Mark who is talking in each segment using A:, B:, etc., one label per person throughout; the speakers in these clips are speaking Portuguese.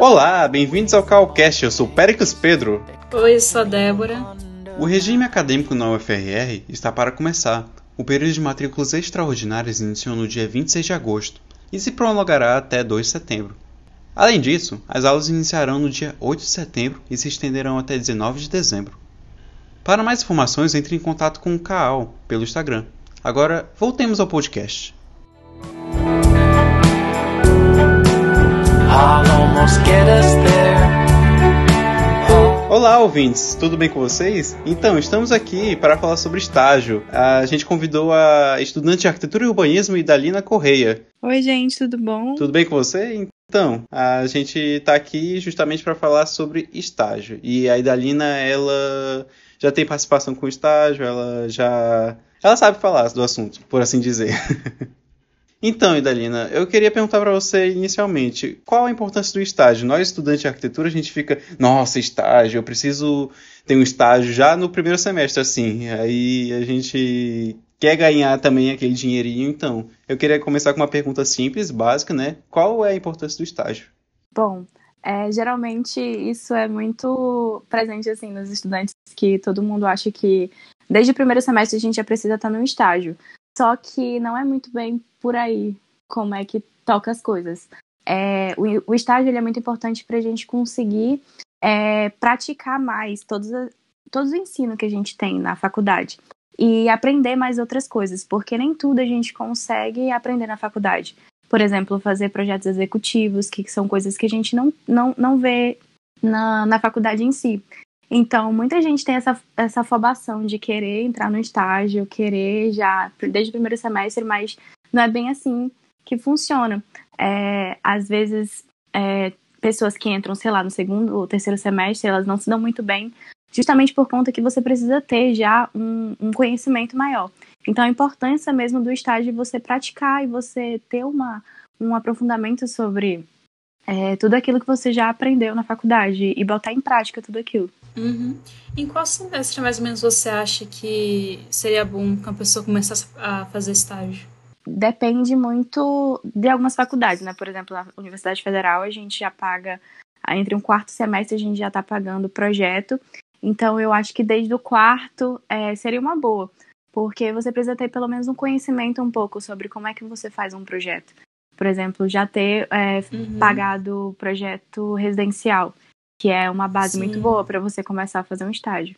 A: Olá, bem-vindos ao Calcast, eu sou Péricles Pedro.
B: Oi, sou a Débora.
A: O regime acadêmico na UFRR está para começar. O período de matrículas extraordinárias iniciou no dia 26 de agosto e se prolongará até 2 de setembro. Além disso, as aulas iniciarão no dia 8 de setembro e se estenderão até 19 de dezembro. Para mais informações, entre em contato com o CAAL pelo Instagram. Agora, voltemos ao podcast. Olá, ouvintes, tudo bem com vocês? Então, estamos aqui para falar sobre estágio. A gente convidou a estudante de arquitetura e urbanismo Idalina Correia.
C: Oi, gente, tudo bom?
A: Tudo bem com você? Então, a gente está aqui justamente para falar sobre estágio. E a Idalina, ela já tem participação com estágio, ela já. Ela sabe falar do assunto, por assim dizer. Então, Idalina, eu queria perguntar para você inicialmente, qual a importância do estágio? Nós, estudantes de arquitetura, a gente fica, nossa, estágio, eu preciso ter um estágio já no primeiro semestre, assim. Aí a gente quer ganhar também aquele dinheirinho, então. Eu queria começar com uma pergunta simples, básica, né? Qual é a importância do estágio?
C: Bom, é, geralmente isso é muito presente assim nos estudantes que todo mundo acha que desde o primeiro semestre a gente já precisa estar num estágio. Só que não é muito bem por aí como é que toca as coisas. É, o, o estágio ele é muito importante para a gente conseguir é, praticar mais todos, todos o ensino que a gente tem na faculdade e aprender mais outras coisas, porque nem tudo a gente consegue aprender na faculdade. Por exemplo, fazer projetos executivos, que são coisas que a gente não, não, não vê na, na faculdade em si. Então, muita gente tem essa, essa afobação de querer entrar no estágio, querer já, desde o primeiro semestre, mas não é bem assim que funciona. É, às vezes, é, pessoas que entram, sei lá, no segundo ou terceiro semestre, elas não se dão muito bem, justamente por conta que você precisa ter já um, um conhecimento maior. Então, a importância mesmo do estágio é você praticar e você ter uma, um aprofundamento sobre é, tudo aquilo que você já aprendeu na faculdade e botar em prática tudo aquilo.
B: Uhum. Em qual semestre mais ou menos você acha que seria bom que uma pessoa começasse a fazer estágio?
C: Depende muito de algumas faculdades, né? Por exemplo, na Universidade Federal a gente já paga, entre um quarto semestre a gente já está pagando o projeto. Então eu acho que desde o quarto é, seria uma boa, porque você precisa ter pelo menos um conhecimento um pouco sobre como é que você faz um projeto por exemplo, já ter é, uhum. pagado o projeto residencial, que é uma base Sim. muito boa para você começar a fazer um estágio.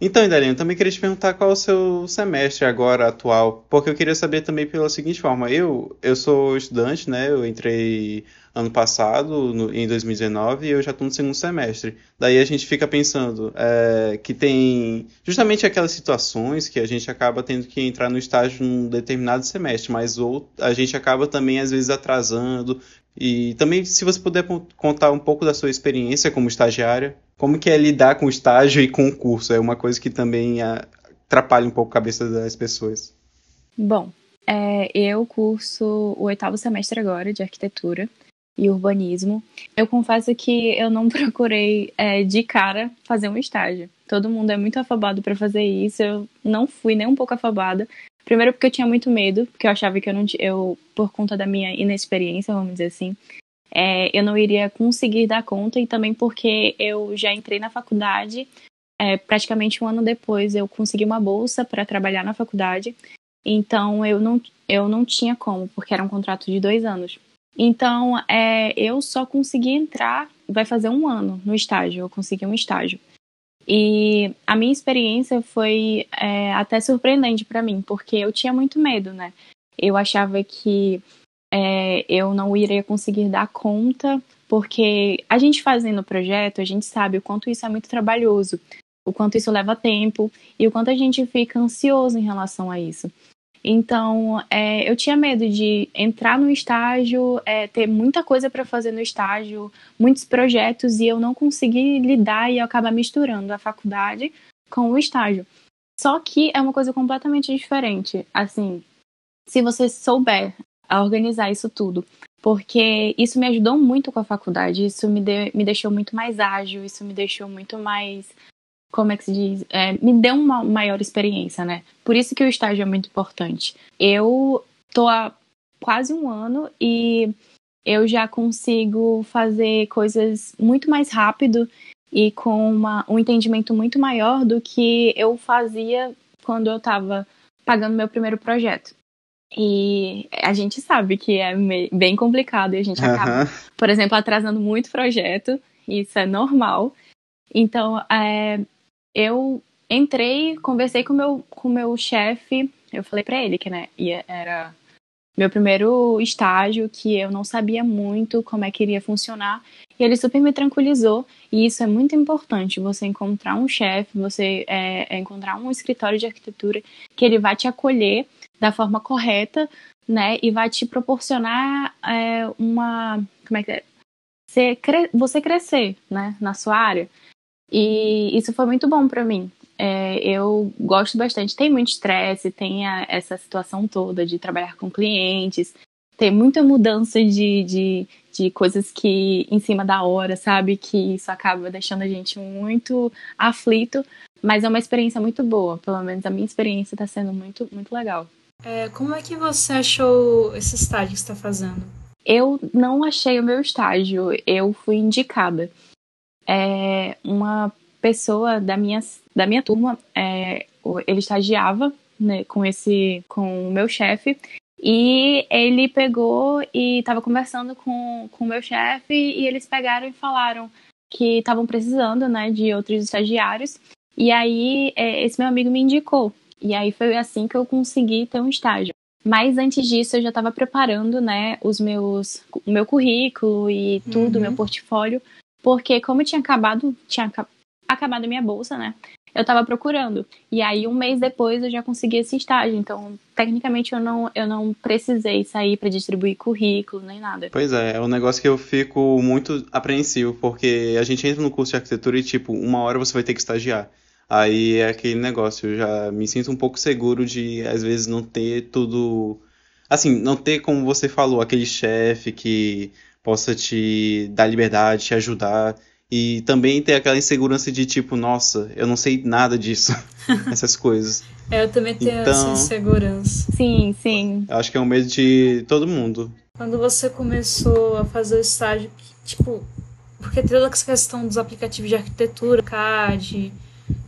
A: Então, Idalina, eu também queria te perguntar qual é o seu semestre agora atual, porque eu queria saber também pela seguinte forma, eu eu sou estudante, né? Eu entrei ano passado, no, em 2019, e eu já estou no segundo semestre. Daí a gente fica pensando é, que tem justamente aquelas situações que a gente acaba tendo que entrar no estágio num determinado semestre, mas ou a gente acaba também às vezes atrasando. E também, se você puder contar um pouco da sua experiência como estagiária, como que é lidar com estágio e com o curso? É uma coisa que também atrapalha um pouco a cabeça das pessoas.
C: Bom, é, eu curso o oitavo semestre agora de arquitetura e urbanismo. Eu confesso que eu não procurei é, de cara fazer um estágio. Todo mundo é muito afobado para fazer isso. Eu não fui nem um pouco afobada. Primeiro porque eu tinha muito medo, porque eu achava que eu não eu por conta da minha inexperiência, vamos dizer assim, é, eu não iria conseguir dar conta e também porque eu já entrei na faculdade é, praticamente um ano depois eu consegui uma bolsa para trabalhar na faculdade. Então eu não, eu não tinha como, porque era um contrato de dois anos. Então, é, eu só consegui entrar, vai fazer um ano no estágio, eu consegui um estágio. E a minha experiência foi é, até surpreendente para mim, porque eu tinha muito medo, né? Eu achava que é, eu não iria conseguir dar conta, porque a gente fazendo o projeto, a gente sabe o quanto isso é muito trabalhoso, o quanto isso leva tempo e o quanto a gente fica ansioso em relação a isso. Então, é, eu tinha medo de entrar no estágio, é, ter muita coisa para fazer no estágio, muitos projetos, e eu não conseguir lidar e acabar misturando a faculdade com o estágio. Só que é uma coisa completamente diferente. Assim, se você souber organizar isso tudo. Porque isso me ajudou muito com a faculdade, isso me, de, me deixou muito mais ágil, isso me deixou muito mais como é que se diz, é, me deu uma maior experiência, né? Por isso que o estágio é muito importante. Eu tô há quase um ano e eu já consigo fazer coisas muito mais rápido e com uma, um entendimento muito maior do que eu fazia quando eu estava pagando meu primeiro projeto. E a gente sabe que é bem complicado e a gente acaba, por exemplo, atrasando muito projeto, isso é normal. Então, é, eu entrei, conversei com meu, o com meu chefe, eu falei para ele que né, era meu primeiro estágio, que eu não sabia muito como é que iria funcionar. E ele super me tranquilizou. E isso é muito importante, você encontrar um chefe, você é, é encontrar um escritório de arquitetura que ele vai te acolher da forma correta, né? E vai te proporcionar é, uma. Como é que é? Você, você crescer, né? Na sua área. E isso foi muito bom para mim. É, eu gosto bastante. Tem muito estresse, tem a, essa situação toda de trabalhar com clientes, tem muita mudança de, de, de coisas que em cima da hora, sabe? Que isso acaba deixando a gente muito aflito, mas é uma experiência muito boa. Pelo menos a minha experiência está sendo muito, muito legal.
B: É, como é que você achou esse estágio que está fazendo?
C: Eu não achei o meu estágio, eu fui indicada. É, uma pessoa da minha, da minha turma, é, ele estagiava né, com esse com o meu chefe e ele pegou e estava conversando com o meu chefe e eles pegaram e falaram que estavam precisando né, de outros estagiários. E aí é, esse meu amigo me indicou. E aí foi assim que eu consegui ter um estágio. Mas antes disso eu já estava preparando né, os meus, o meu currículo e tudo, uhum. meu portfólio, porque como tinha acabado, tinha acabado a minha bolsa, né? Eu estava procurando. E aí, um mês depois, eu já consegui esse estágio. Então, tecnicamente, eu não, eu não precisei sair para distribuir currículo nem nada.
A: Pois é, é um negócio que eu fico muito apreensivo, porque a gente entra no curso de arquitetura e, tipo, uma hora você vai ter que estagiar. Aí é aquele negócio, eu já me sinto um pouco seguro de, às vezes, não ter tudo. Assim, não ter, como você falou, aquele chefe que possa te dar liberdade, te ajudar. E também ter aquela insegurança de tipo, nossa, eu não sei nada disso, essas coisas.
B: É, eu também tenho então, essa insegurança.
C: Sim, sim.
A: Acho que é um medo de todo mundo.
B: Quando você começou a fazer o estágio, tipo, porque tem toda essa questão dos aplicativos de arquitetura, CAD,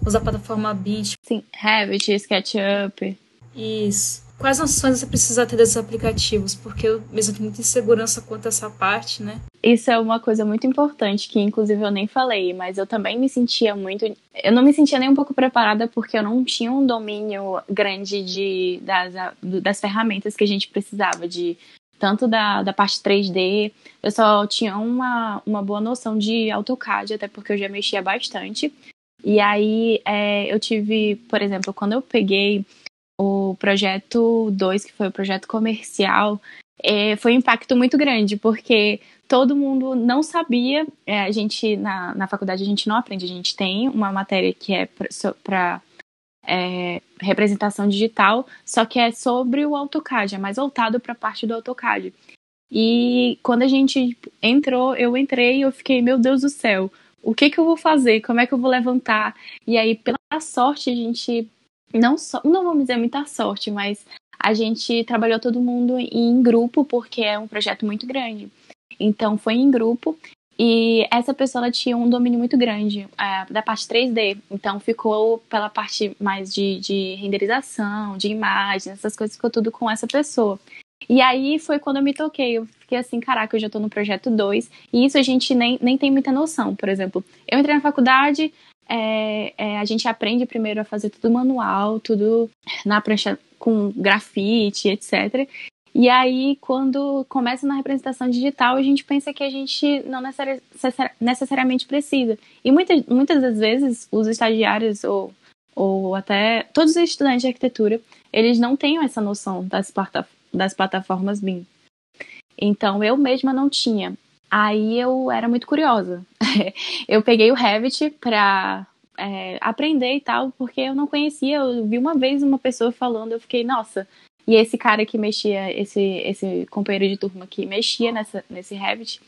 B: usar a plataforma BIM.
C: Sim, Revit, SketchUp.
B: Isso. Quais noções você precisa ter desses aplicativos? Porque eu mesmo tenho muita insegurança quanto a essa parte, né?
C: Isso é uma coisa muito importante, que inclusive eu nem falei, mas eu também me sentia muito. Eu não me sentia nem um pouco preparada porque eu não tinha um domínio grande de, das, das ferramentas que a gente precisava, de tanto da, da parte 3D. Eu só tinha uma, uma boa noção de AutoCAD, até porque eu já mexia bastante. E aí é, eu tive, por exemplo, quando eu peguei o projeto 2, que foi o projeto comercial, é, foi um impacto muito grande, porque todo mundo não sabia. É, a gente, na, na faculdade, a gente não aprende, a gente tem uma matéria que é para é, representação digital, só que é sobre o AutoCAD, é mais voltado para a parte do AutoCAD. E quando a gente entrou, eu entrei e eu fiquei, meu Deus do céu, o que que eu vou fazer? Como é que eu vou levantar? E aí, pela sorte, a gente não só, não vamos dizer muita sorte, mas a gente trabalhou todo mundo em grupo porque é um projeto muito grande. Então foi em grupo e essa pessoa tinha um domínio muito grande uh, da parte 3D. Então ficou pela parte mais de, de renderização, de imagens, essas coisas ficou tudo com essa pessoa. E aí foi quando eu me toquei. Eu fiquei assim, caraca, eu já tô no projeto 2. E isso a gente nem, nem tem muita noção. Por exemplo, eu entrei na faculdade, é, é, a gente aprende primeiro a fazer tudo manual, tudo na prancha com grafite, etc. E aí, quando começa na representação digital, a gente pensa que a gente não necessariamente precisa. E muitas, muitas das vezes, os estagiários ou, ou até todos os estudantes de arquitetura, eles não têm essa noção das, das plataformas BIM. Então, eu mesma não tinha. Aí eu era muito curiosa. eu peguei o Revit para é, aprender e tal, porque eu não conhecia. Eu vi uma vez uma pessoa falando, eu fiquei, nossa. E esse cara que mexia, esse, esse companheiro de turma que mexia nessa, nesse Revit,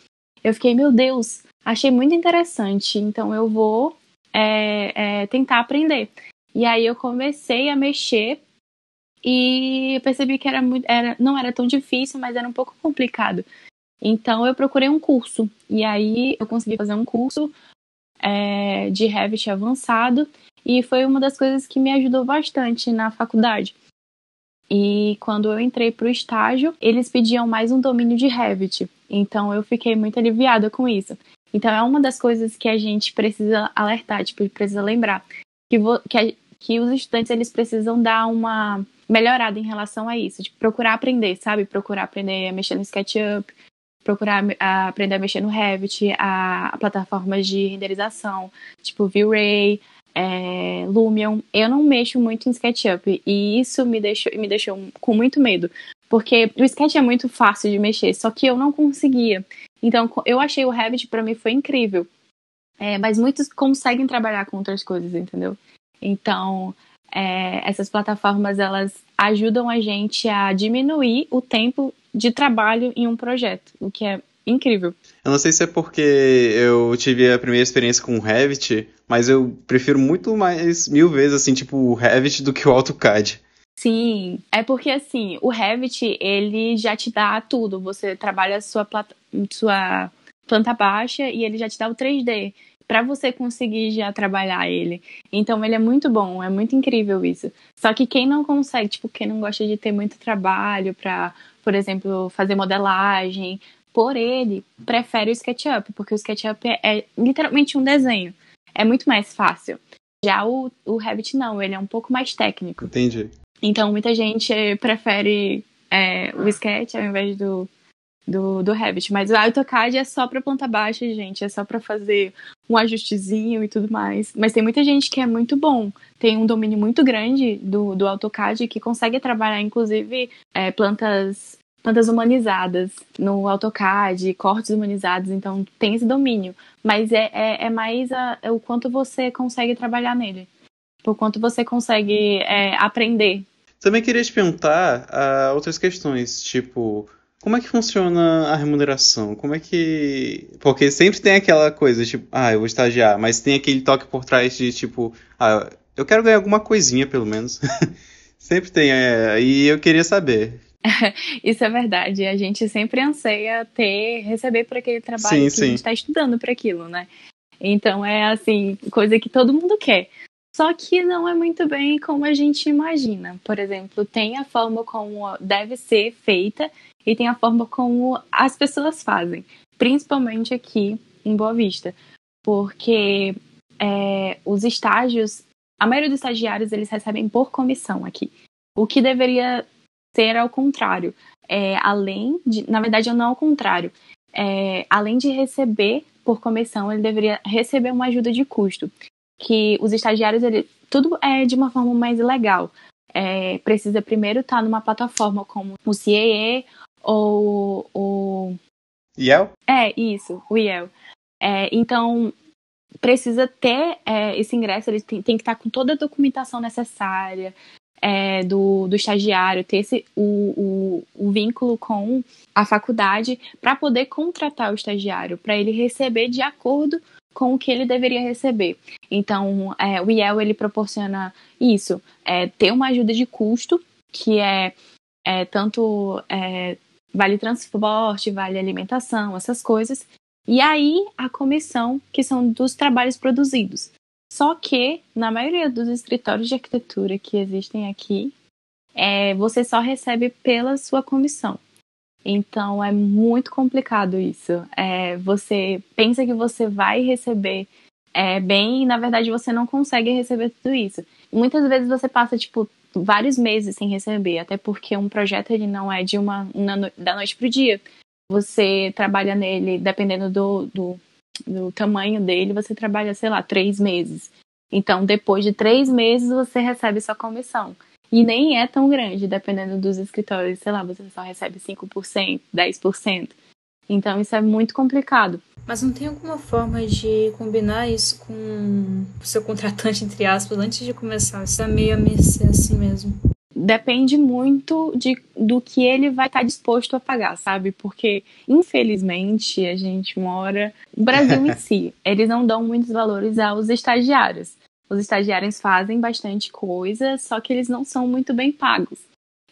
C: eu fiquei, meu Deus, achei muito interessante. Então eu vou é, é, tentar aprender. E aí eu comecei a mexer e percebi que era, muito, era não era tão difícil, mas era um pouco complicado. Então eu procurei um curso e aí eu consegui fazer um curso é, de Revit avançado e foi uma das coisas que me ajudou bastante na faculdade. E quando eu entrei para o estágio, eles pediam mais um domínio de Revit. Então eu fiquei muito aliviada com isso. Então é uma das coisas que a gente precisa alertar, tipo, precisa lembrar que, que, que os estudantes eles precisam dar uma melhorada em relação a isso, de procurar aprender, sabe? Procurar aprender a mexer no SketchUp, procurar a, aprender a mexer no Revit, a, a plataformas de renderização, tipo V-Ray, é, Lumion. Eu não mexo muito em SketchUp e isso me deixou, me deixou com muito medo, porque o Sketch é muito fácil de mexer, só que eu não conseguia. Então, eu achei o Revit para mim foi incrível. É, mas muitos conseguem trabalhar com outras coisas, entendeu? Então, é, essas plataformas elas ajudam a gente a diminuir o tempo de trabalho em um projeto, o que é incrível.
A: Eu não sei se é porque eu tive a primeira experiência com o Revit, mas eu prefiro muito mais, mil vezes, assim, tipo, o Revit do que o AutoCAD.
C: Sim, é porque assim, o Revit, ele já te dá tudo. Você trabalha sua, sua planta baixa e ele já te dá o 3D para você conseguir já trabalhar ele. Então ele é muito bom, é muito incrível isso. Só que quem não consegue, tipo, quem não gosta de ter muito trabalho para, por exemplo, fazer modelagem, por ele, prefere o SketchUp, porque o SketchUp é, é literalmente um desenho. É muito mais fácil. Já o, o Revit não, ele é um pouco mais técnico.
A: Entendi.
C: Então, muita gente prefere é, o Sketch ao invés do, do, do Revit. Mas o AutoCAD é só para planta baixa, gente. É só para fazer um ajustezinho e tudo mais. Mas tem muita gente que é muito bom. Tem um domínio muito grande do, do AutoCAD que consegue trabalhar, inclusive, é, plantas plantas humanizadas no AutoCAD, cortes humanizados, então tem esse domínio. Mas é, é, é mais a, é o quanto você consegue trabalhar nele por quanto você consegue é, aprender.
A: Também queria te perguntar uh, outras questões, tipo, como é que funciona a remuneração? Como é que. Porque sempre tem aquela coisa, tipo, ah, eu vou estagiar, mas tem aquele toque por trás de, tipo, ah, eu quero ganhar alguma coisinha, pelo menos. sempre tem, é, e eu queria saber.
C: Isso é verdade. A gente sempre anseia ter, receber por aquele trabalho sim, que sim. a gente está estudando para aquilo, né? Então é assim, coisa que todo mundo quer. Só que não é muito bem como a gente imagina. Por exemplo, tem a forma como deve ser feita e tem a forma como as pessoas fazem, principalmente aqui em Boa Vista, porque é, os estágios, a maioria dos estagiários eles recebem por comissão aqui, o que deveria ser ao contrário. É, além de, na verdade, não ao contrário. É, além de receber por comissão, ele deveria receber uma ajuda de custo que os estagiários, ele, tudo é de uma forma mais legal. É, precisa primeiro estar numa plataforma como o CAE ou o.
A: IEL?
C: É, isso, o IEL. É, então, precisa ter é, esse ingresso, ele tem, tem, que estar com toda a documentação necessária é, do, do estagiário, ter esse, o, o, o vínculo com a faculdade para poder contratar o estagiário, para ele receber de acordo com o que ele deveria receber. Então, é, o IEL ele proporciona isso, é, ter uma ajuda de custo, que é, é tanto é, vale transporte, vale alimentação, essas coisas, e aí a comissão, que são dos trabalhos produzidos. Só que, na maioria dos escritórios de arquitetura que existem aqui, é, você só recebe pela sua comissão. Então é muito complicado isso. É, você pensa que você vai receber é, bem e na verdade você não consegue receber tudo isso. Muitas vezes você passa tipo vários meses sem receber, até porque um projeto ele não é de uma, da noite pro dia. Você trabalha nele dependendo do, do, do tamanho dele, você trabalha sei lá três meses. Então depois de três meses você recebe sua comissão. E nem é tão grande, dependendo dos escritórios, sei lá, você só recebe 5%, 10%. Então isso é muito complicado.
B: Mas não tem alguma forma de combinar isso com o seu contratante, entre aspas, antes de começar? Isso é meio a mercê assim mesmo.
C: Depende muito de, do que ele vai estar disposto a pagar, sabe? Porque, infelizmente, a gente mora. O Brasil em si, eles não dão muitos valores aos estagiários. os estagiários fazem bastante coisa, só que eles não são muito bem pagos.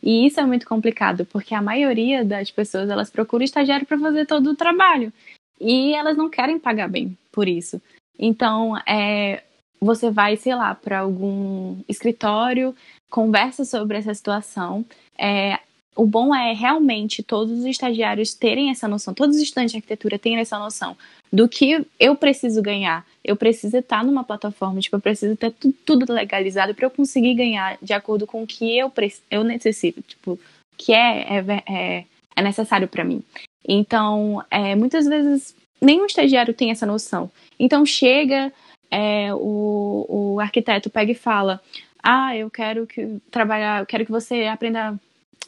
C: E isso é muito complicado, porque a maioria das pessoas elas procuram estagiário para fazer todo o trabalho e elas não querem pagar bem por isso. Então, é, você vai, sei lá, para algum escritório, conversa sobre essa situação. É, o bom é realmente todos os estagiários terem essa noção, todos os estudantes de arquitetura terem essa noção do que eu preciso ganhar. Eu preciso estar numa plataforma, tipo, eu preciso ter tudo legalizado para eu conseguir ganhar de acordo com o que eu, eu necessito, tipo, que é, é, é, é necessário para mim. Então, é, muitas vezes, nenhum estagiário tem essa noção. Então, chega, é, o, o arquiteto pega e fala: Ah, eu quero que trabalhar, eu quero que você aprenda,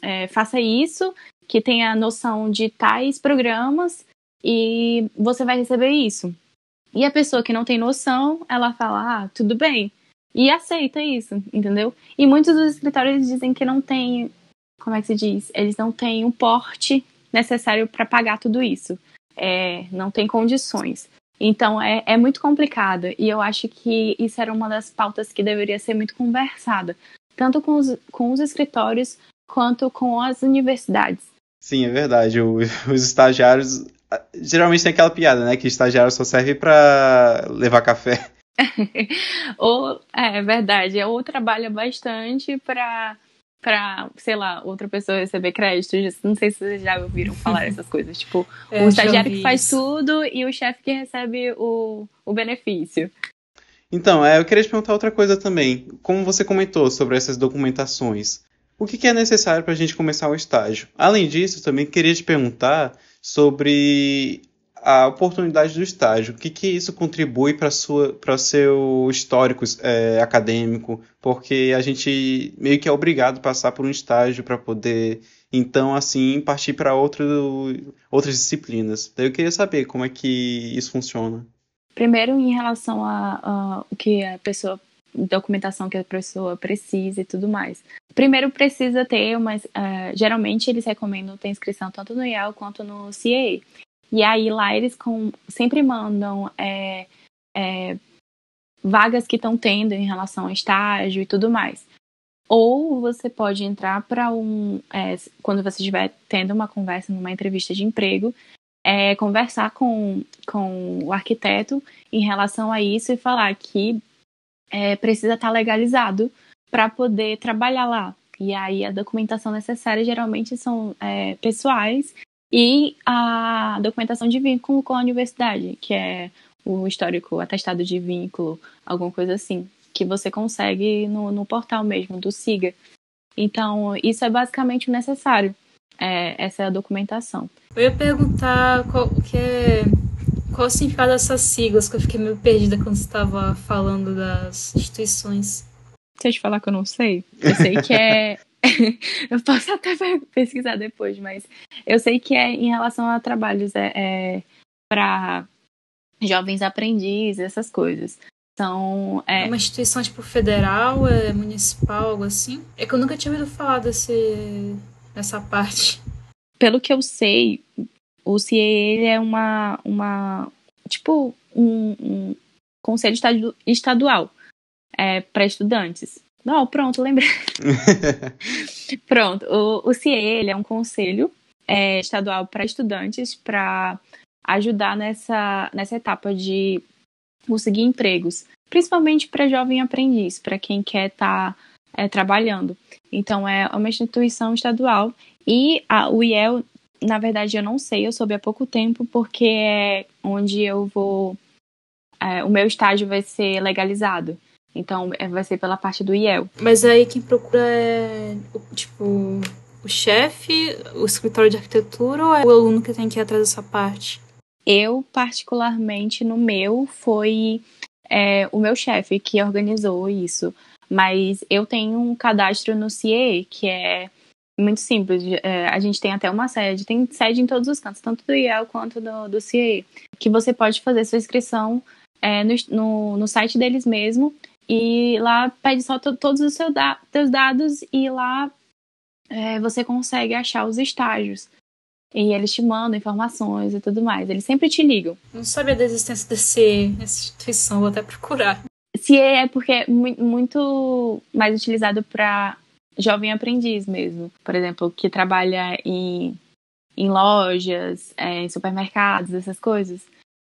C: é, faça isso, que tenha noção de tais programas e você vai receber isso. E a pessoa que não tem noção, ela fala: Ah, tudo bem. E aceita isso, entendeu? E muitos dos escritórios dizem que não tem, como é que se diz? Eles não têm o porte necessário para pagar tudo isso. É, não tem condições. Então é, é muito complicado e eu acho que isso era uma das pautas que deveria ser muito conversada, tanto com os, com os escritórios quanto com as universidades.
A: Sim, é verdade. O, os estagiários geralmente tem aquela piada, né, que estagiário só serve para levar café.
C: ou é verdade, ou trabalha bastante para para, sei lá, outra pessoa receber crédito. Não sei se vocês já ouviram falar essas coisas. Tipo, é, o estagiário que faz tudo e o chefe que recebe o, o benefício.
A: Então, é, eu queria te perguntar outra coisa também. Como você comentou sobre essas documentações, o que, que é necessário para a gente começar o estágio? Além disso, também queria te perguntar sobre a oportunidade do estágio. O que, que isso contribui para o seu histórico é, acadêmico? Porque a gente meio que é obrigado a passar por um estágio para poder, então, assim, partir para outras disciplinas. Eu queria saber como é que isso funciona.
C: Primeiro, em relação a, a o que a pessoa documentação que a pessoa precisa e tudo mais. Primeiro precisa ter, mas uh, geralmente eles recomendam ter inscrição tanto no IEL quanto no CAA. E aí lá eles com, sempre mandam é, é, vagas que estão tendo em relação ao estágio e tudo mais. Ou você pode entrar para um. É, quando você estiver tendo uma conversa numa entrevista de emprego, é, conversar com, com o arquiteto em relação a isso e falar que é, precisa estar tá legalizado para poder trabalhar lá. E aí a documentação necessária geralmente são é, pessoais e a documentação de vínculo com a universidade, que é o histórico atestado de vínculo, alguma coisa assim, que você consegue no, no portal mesmo do SIGA. Então, isso é basicamente necessário, é, essa é a documentação.
B: Eu ia perguntar qual, que é, qual o significado dessas siglas, que eu fiquei meio perdida quando você estava falando das instituições.
C: Se eu te falar que eu não sei, eu sei que é eu posso até pesquisar depois, mas eu sei que é em relação a trabalhos é, é para jovens aprendizes, essas coisas. São, é...
B: é... Uma instituição tipo federal, é municipal, algo assim? É que eu nunca tinha ouvido falar desse, dessa parte.
C: Pelo que eu sei, o CIE é uma, uma tipo um, um conselho estadual é, para estudantes. Não, pronto, lembrei. pronto, o, o CIE ele é um conselho é, estadual para estudantes para ajudar nessa, nessa etapa de conseguir empregos, principalmente para jovem aprendiz, para quem quer estar tá, é, trabalhando. Então, é uma instituição estadual e a, o IEL, na verdade, eu não sei, eu soube há pouco tempo, porque é onde eu vou. É, o meu estágio vai ser legalizado. Então, é, vai ser pela parte do IEL.
B: Mas aí quem procura é, tipo, o chefe, o escritório de arquitetura ou é o aluno que tem que ir atrás dessa parte?
C: Eu, particularmente, no meu, foi é, o meu chefe que organizou isso. Mas eu tenho um cadastro no CIE, que é muito simples. É, a gente tem até uma sede, tem sede em todos os cantos, tanto do IEL quanto do, do CIE, que você pode fazer sua inscrição é, no, no, no, site deles mesmo e lá pede só todos os seus da teus dados e lá é, você consegue achar os estágios. E eles te mandam informações e tudo mais. Eles sempre te ligam.
B: Não sabia da existência desse, dessa instituição, vou até procurar.
C: se é porque é muito mais utilizado para jovem aprendiz mesmo. Por exemplo, que trabalha em, em lojas, é, em supermercados, essas coisas.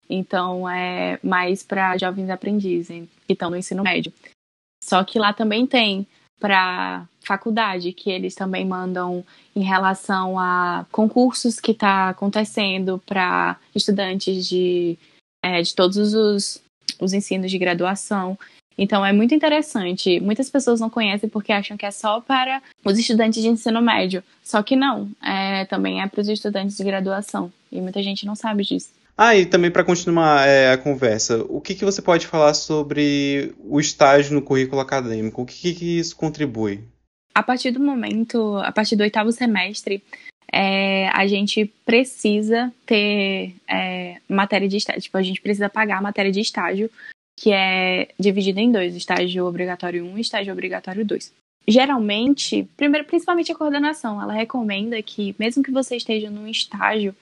C: Então é mais para jovens aprendizes que estão no ensino médio. Só que lá também tem para faculdade, que eles também mandam em relação a concursos que está acontecendo para estudantes de, é, de todos os, os ensinos de graduação. Então é muito interessante. Muitas pessoas não conhecem porque acham que é só para os estudantes de ensino médio. Só que não, é, também é para os estudantes de graduação. E muita gente não sabe disso.
A: Ah, e também para continuar é, a conversa, o que, que você pode falar sobre o estágio no currículo acadêmico? O que, que isso contribui?
C: A partir do momento, a partir do oitavo semestre, é, a gente precisa ter é, matéria de estágio. Tipo, a gente precisa pagar a matéria de estágio, que é dividida em dois: estágio obrigatório 1 e estágio obrigatório 2. Geralmente, primeiro, principalmente a coordenação, ela recomenda que, mesmo que você esteja num estágio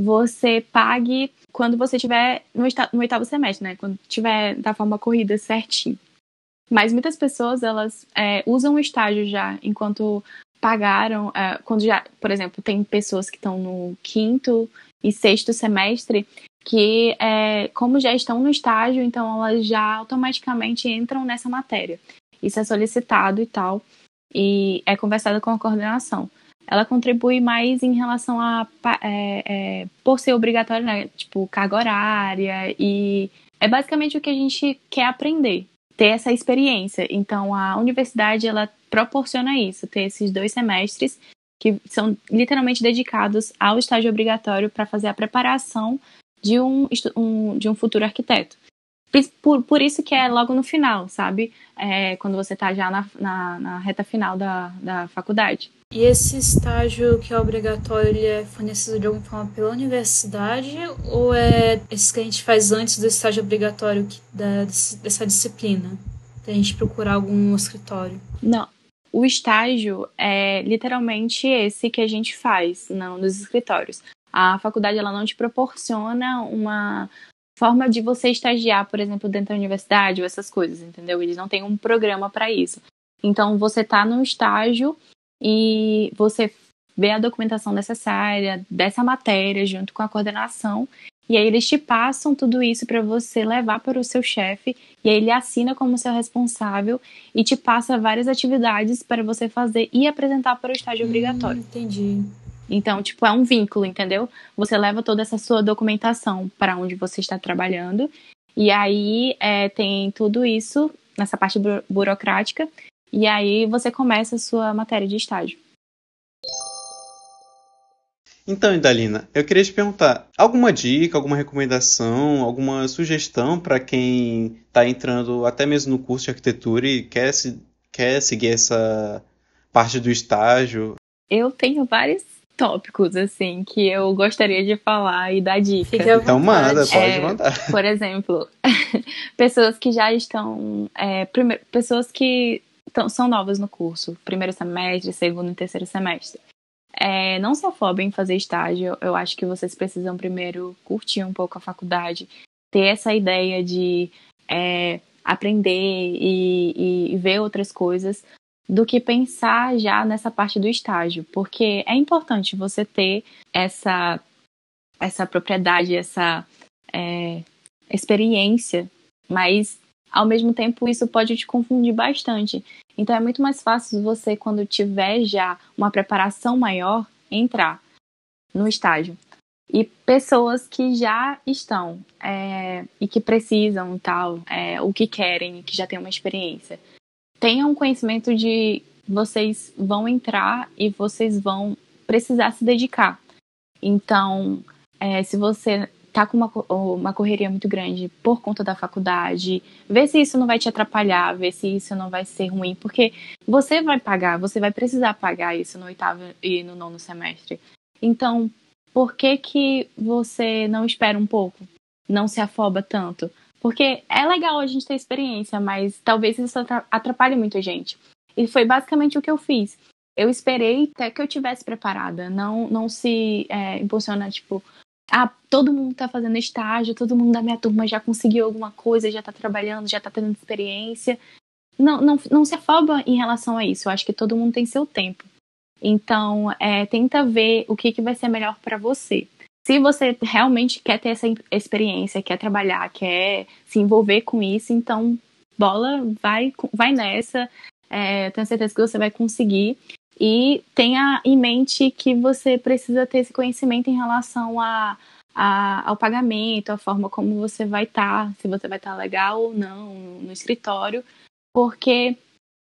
C: você pague quando você estiver no, no, oitavo semestre, né? Quando tiver da forma corrida certinho. Mas muitas pessoas, elas é, usam o estágio já enquanto pagaram, é, quando já, por exemplo, tem pessoas que estão no quinto e sexto semestre que, é, como já estão no estágio, então elas já automaticamente entram nessa matéria. Isso é solicitado e tal, e é conversado com a coordenação ela contribui mais em relação a é, é, por ser obrigatório, né? Tipo, carga horária e é basicamente o que a gente quer aprender, ter essa experiência. Então, a universidade ela proporciona isso, ter esses dois semestres que são literalmente dedicados ao estágio obrigatório para fazer a preparação de um, um, de um futuro arquiteto. Por, por isso que é logo no final, sabe? É, quando você está já na, na, na, reta final da, da faculdade.
B: E esse estágio que é obrigatório, ele é fornecido de alguma forma pela universidade ou é esse que a gente faz antes do estágio obrigatório que, da, dessa disciplina? Da gente procurar algum escritório?
C: Não. O estágio é literalmente esse que a gente faz não, nos escritórios. A faculdade ela não te proporciona uma forma de você estagiar, por exemplo, dentro da universidade ou essas coisas, entendeu? Eles não têm um programa para isso. Então, você está no estágio e você vê a documentação necessária dessa matéria junto com a coordenação e aí eles te passam tudo isso para você levar para o seu chefe e aí ele assina como seu responsável e te passa várias atividades para você fazer e apresentar para o estágio hum, obrigatório.
B: Entendi.
C: Então, tipo, é um vínculo, entendeu? Você leva toda essa sua documentação para onde você está trabalhando. E aí é, tem tudo isso nessa parte bu burocrática. E aí você começa a sua matéria de estágio.
A: Então, Idalina, eu queria te perguntar: alguma dica, alguma recomendação, alguma sugestão para quem está entrando até mesmo no curso de arquitetura e quer, se, quer seguir essa parte do estágio?
C: Eu tenho várias tópicos, assim, que eu gostaria de falar e dar dica.
A: Então manda, pode é, mandar.
C: Por exemplo, pessoas que já estão. É, primeiro, pessoas que são novas no curso, primeiro semestre, segundo e terceiro semestre. É, não se afobem em fazer estágio, eu acho que vocês precisam primeiro curtir um pouco a faculdade, ter essa ideia de é, aprender e, e, e ver outras coisas, do que pensar já nessa parte do estágio, porque é importante você ter essa essa propriedade, essa é, experiência, mas ao mesmo tempo isso pode te confundir bastante. Então é muito mais fácil você, quando tiver já uma preparação maior, entrar no estágio. E pessoas que já estão é, e que precisam tal, é, o que querem, que já têm uma experiência tenham conhecimento de vocês vão entrar e vocês vão precisar se dedicar. Então, é, se você tá com uma, uma correria muito grande por conta da faculdade, vê se isso não vai te atrapalhar, vê se isso não vai ser ruim, porque você vai pagar, você vai precisar pagar isso no oitavo e no nono semestre. Então, por que que você não espera um pouco? Não se afoba tanto? Porque é legal a gente ter experiência, mas talvez isso atrapalhe muito a gente. E foi basicamente o que eu fiz. Eu esperei até que eu tivesse preparada. Não, não se é, impulsiona, tipo, ah, todo mundo tá fazendo estágio, todo mundo da minha turma já conseguiu alguma coisa, já tá trabalhando, já tá tendo experiência. Não, não, não se afoba em relação a isso. Eu acho que todo mundo tem seu tempo. Então, é, tenta ver o que, que vai ser melhor para você. Se você realmente quer ter essa experiência, quer trabalhar, quer se envolver com isso, então bola, vai, vai nessa. É, tenho certeza que você vai conseguir. E tenha em mente que você precisa ter esse conhecimento em relação a, a, ao pagamento, a forma como você vai estar, tá, se você vai estar tá legal ou não no escritório, porque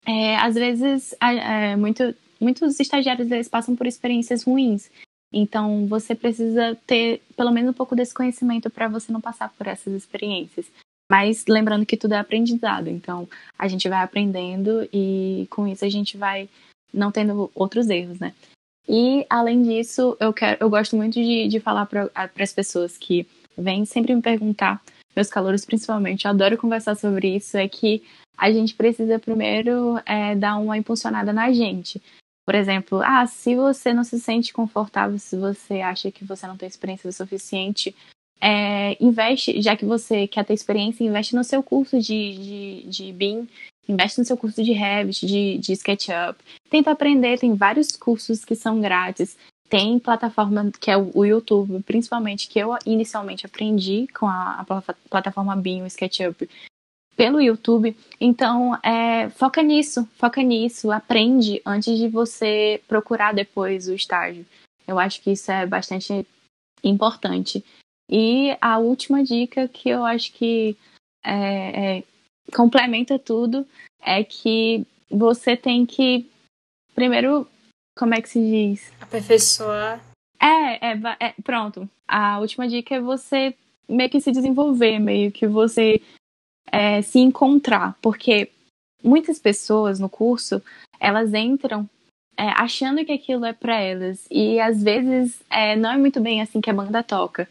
C: é, às vezes é, muito, muitos estagiários eles passam por experiências ruins. Então você precisa ter pelo menos um pouco desse conhecimento para você não passar por essas experiências. Mas lembrando que tudo é aprendizado, então a gente vai aprendendo e com isso a gente vai não tendo outros erros, né? E além disso, eu quero, eu gosto muito de, de falar para as pessoas que vêm sempre me perguntar, meus calouros principalmente, eu adoro conversar sobre isso, é que a gente precisa primeiro é, dar uma impulsionada na gente. Por exemplo, ah, se você não se sente confortável, se você acha que você não tem experiência suficiente, é, investe, já que você quer ter experiência, investe no seu curso de, de, de BIM, investe no seu curso de Revit, de, de SketchUp. Tenta aprender, tem vários cursos que são grátis. Tem plataforma que é o YouTube, principalmente, que eu inicialmente aprendi com a, a plataforma BIM, o SketchUp, pelo YouTube. Então, é, foca nisso, foca nisso, aprende antes de você procurar depois o estágio. Eu acho que isso é bastante importante. E a última dica que eu acho que é, é, complementa tudo é que você tem que primeiro como é que se diz?
B: Aperfeiçoar.
C: É, é, é pronto. A última dica é você meio que se desenvolver meio que você é, se encontrar porque muitas pessoas no curso elas entram é, achando que aquilo é para elas e às vezes é, não é muito bem assim que a banda toca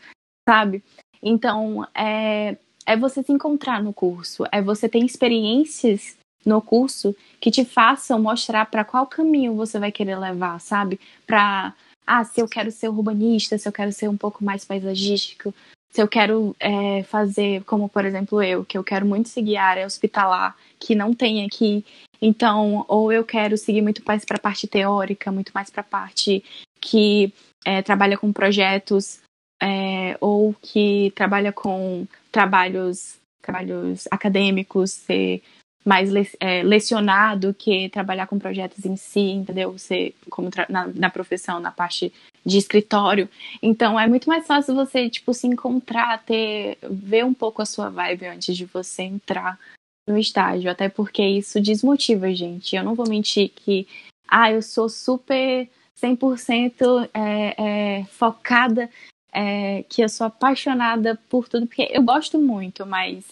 C: sabe? Então é, é você se encontrar no curso, é você ter experiências no curso que te façam mostrar para qual caminho você vai querer levar, sabe? Para ah, se eu quero ser urbanista, se eu quero ser um pouco mais paisagístico, se eu quero é, fazer, como por exemplo eu, que eu quero muito seguir a área hospitalar, que não tem aqui. Então, ou eu quero seguir muito mais para a parte teórica, muito mais para a parte que é, trabalha com projetos é, ou que trabalha com trabalhos, trabalhos acadêmicos, ser mais le, é, lecionado que trabalhar com projetos em si, entendeu? Você, como na, na, profissão, na parte de escritório. Então, é muito mais fácil você, tipo, se encontrar, ter, ver um pouco a sua vibe antes de você entrar no estágio. Até porque isso desmotiva gente. Eu não vou mentir que, ah, eu sou super 100% é, é, focada é, que eu sou apaixonada por tudo, porque eu gosto muito, mas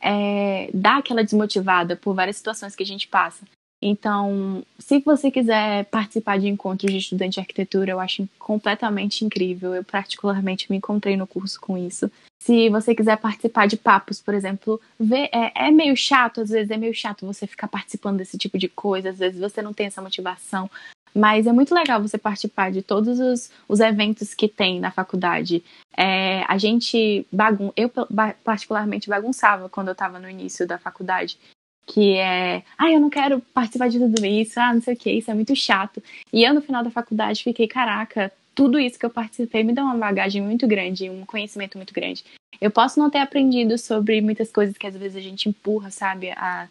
C: é, dá aquela desmotivada por várias situações que a gente passa. Então, se você quiser participar de encontros de estudante de arquitetura, eu acho completamente incrível. Eu, particularmente, me encontrei no curso com isso. Se você quiser participar de papos, por exemplo, é, é meio chato, às vezes é meio chato você ficar participando desse tipo de coisa, às vezes você não tem essa motivação. Mas é muito legal você participar de todos os, os eventos que tem na faculdade. É, a gente bagun eu particularmente bagunçava quando eu estava no início da faculdade. Que é, ah, eu não quero participar de tudo isso, ah, não sei o que, isso é muito chato. E eu no final da faculdade fiquei, caraca, tudo isso que eu participei me dá uma bagagem muito grande, um conhecimento muito grande. Eu posso não ter aprendido sobre muitas coisas que às vezes a gente empurra, sabe, a,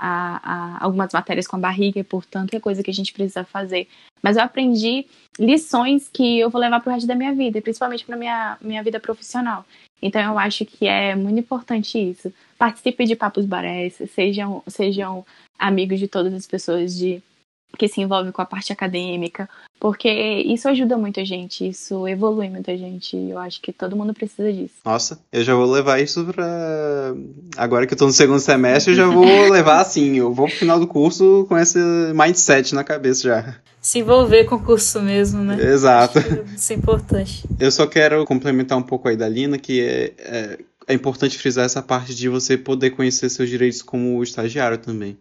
C: a, a algumas matérias com a barriga e por tanta coisa que a gente precisa fazer. Mas eu aprendi lições que eu vou levar para o resto da minha vida, principalmente para minha minha vida profissional. Então eu acho que é muito importante isso. Participe de papos barés, sejam sejam amigos de todas as pessoas de que se envolvem com a parte acadêmica, porque isso ajuda muita gente, isso evolui muita gente, e eu acho que todo mundo precisa disso.
A: Nossa, eu já vou levar isso pra. Agora que eu tô no segundo semestre, eu já vou levar assim, eu vou pro final do curso com esse mindset na cabeça já.
B: Se envolver com o curso mesmo, né?
A: Exato.
B: Isso é importante.
A: Eu só quero complementar um pouco aí da Lina, que é, é, é importante frisar essa parte de você poder conhecer seus direitos como estagiário também.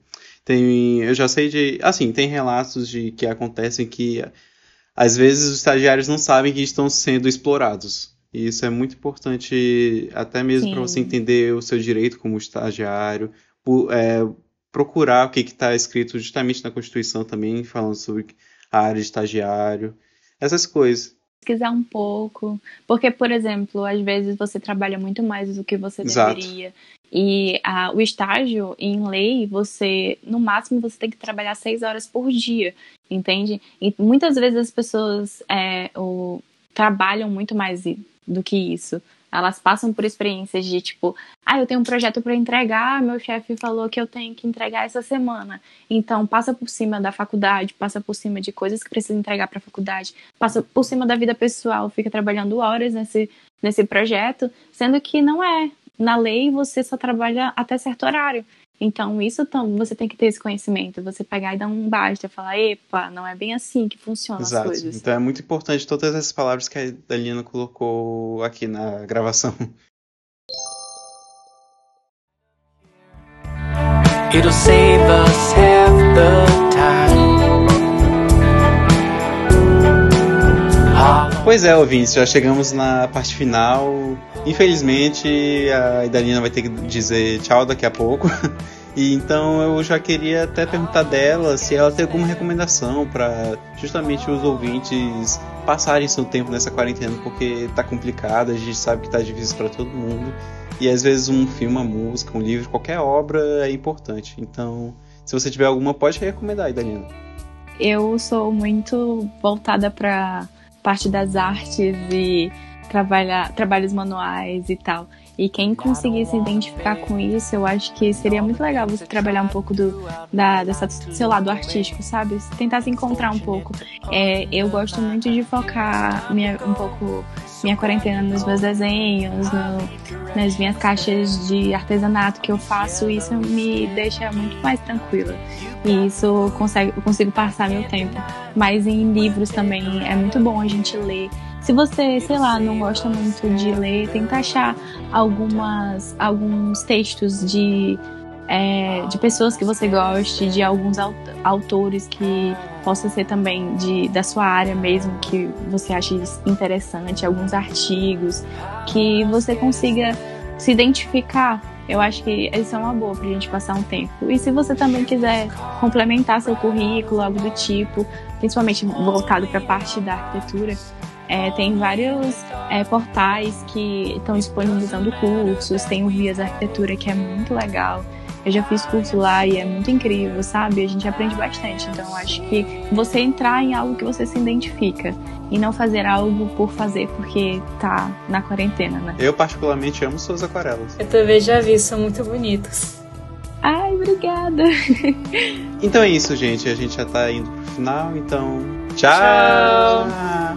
A: Tem, eu já sei de, assim, tem relatos de que acontecem que às vezes os estagiários não sabem que estão sendo explorados. E isso é muito importante, até mesmo para você entender o seu direito como estagiário, por, é, procurar o que está escrito justamente na Constituição também, falando sobre a área de estagiário, essas coisas
C: pesquisar um pouco. Porque, por exemplo, às vezes você trabalha muito mais do que você Exato. deveria. E a, o estágio em lei, você, no máximo, você tem que trabalhar seis horas por dia, entende? E muitas vezes as pessoas é, o, trabalham muito mais do que isso. Elas passam por experiências de tipo, ah, eu tenho um projeto para entregar, meu chefe falou que eu tenho que entregar essa semana. Então, passa por cima da faculdade, passa por cima de coisas que precisa entregar para a faculdade, passa por cima da vida pessoal, fica trabalhando horas nesse, nesse projeto, sendo que não é. Na lei, você só trabalha até certo horário. Então, isso você tem que ter esse conhecimento. Você pegar e dar um basta, falar, epa, não é bem assim que funcionam Exato. as coisas.
A: Então é muito importante todas essas palavras que a Dalina colocou aqui na gravação. It'll save us half the time. Pois é, ouvintes, já chegamos na parte final. Infelizmente, a Idalina vai ter que dizer tchau daqui a pouco. E então eu já queria até perguntar dela se ela tem alguma recomendação para justamente os ouvintes passarem seu tempo nessa quarentena, porque tá complicado, a gente sabe que tá difícil para todo mundo. E às vezes um filme, uma música, um livro, qualquer obra é importante. Então, se você tiver alguma, pode recomendar, Idalina.
C: Eu sou muito voltada para parte das artes e trabalhar trabalhos manuais e tal. E quem conseguir se identificar com isso, eu acho que seria muito legal você trabalhar um pouco do da, dessa, do seu lado artístico, sabe? Tentar se encontrar um pouco. É, eu gosto muito de focar minha, um pouco minha quarentena nos meus desenhos, no, nas minhas caixas de artesanato que eu faço. Isso me deixa muito mais tranquila. E isso consegue, eu consigo passar meu tempo. Mas em livros também é muito bom a gente ler se você, sei lá, não gosta muito de ler, tenta achar algumas, alguns textos de, é, de pessoas que você goste, de alguns autores que possa ser também de, da sua área mesmo, que você ache interessante, alguns artigos, que você consiga se identificar. Eu acho que isso é uma boa pra gente passar um tempo. E se você também quiser complementar seu currículo, algo do tipo, principalmente voltado para a parte da arquitetura, é, tem vários é, portais que estão disponibilizando cursos, tem o Vias Arquitetura que é muito legal. Eu já fiz curso lá e é muito incrível, sabe? A gente aprende bastante. Então, acho que você entrar em algo que você se identifica e não fazer algo por fazer porque tá na quarentena, né?
A: Eu, particularmente, amo suas aquarelas.
B: Eu também já vi, são muito bonitas.
C: Ai, obrigada.
A: então é isso, gente. A gente já tá indo pro final, então. Tchau! Tchau.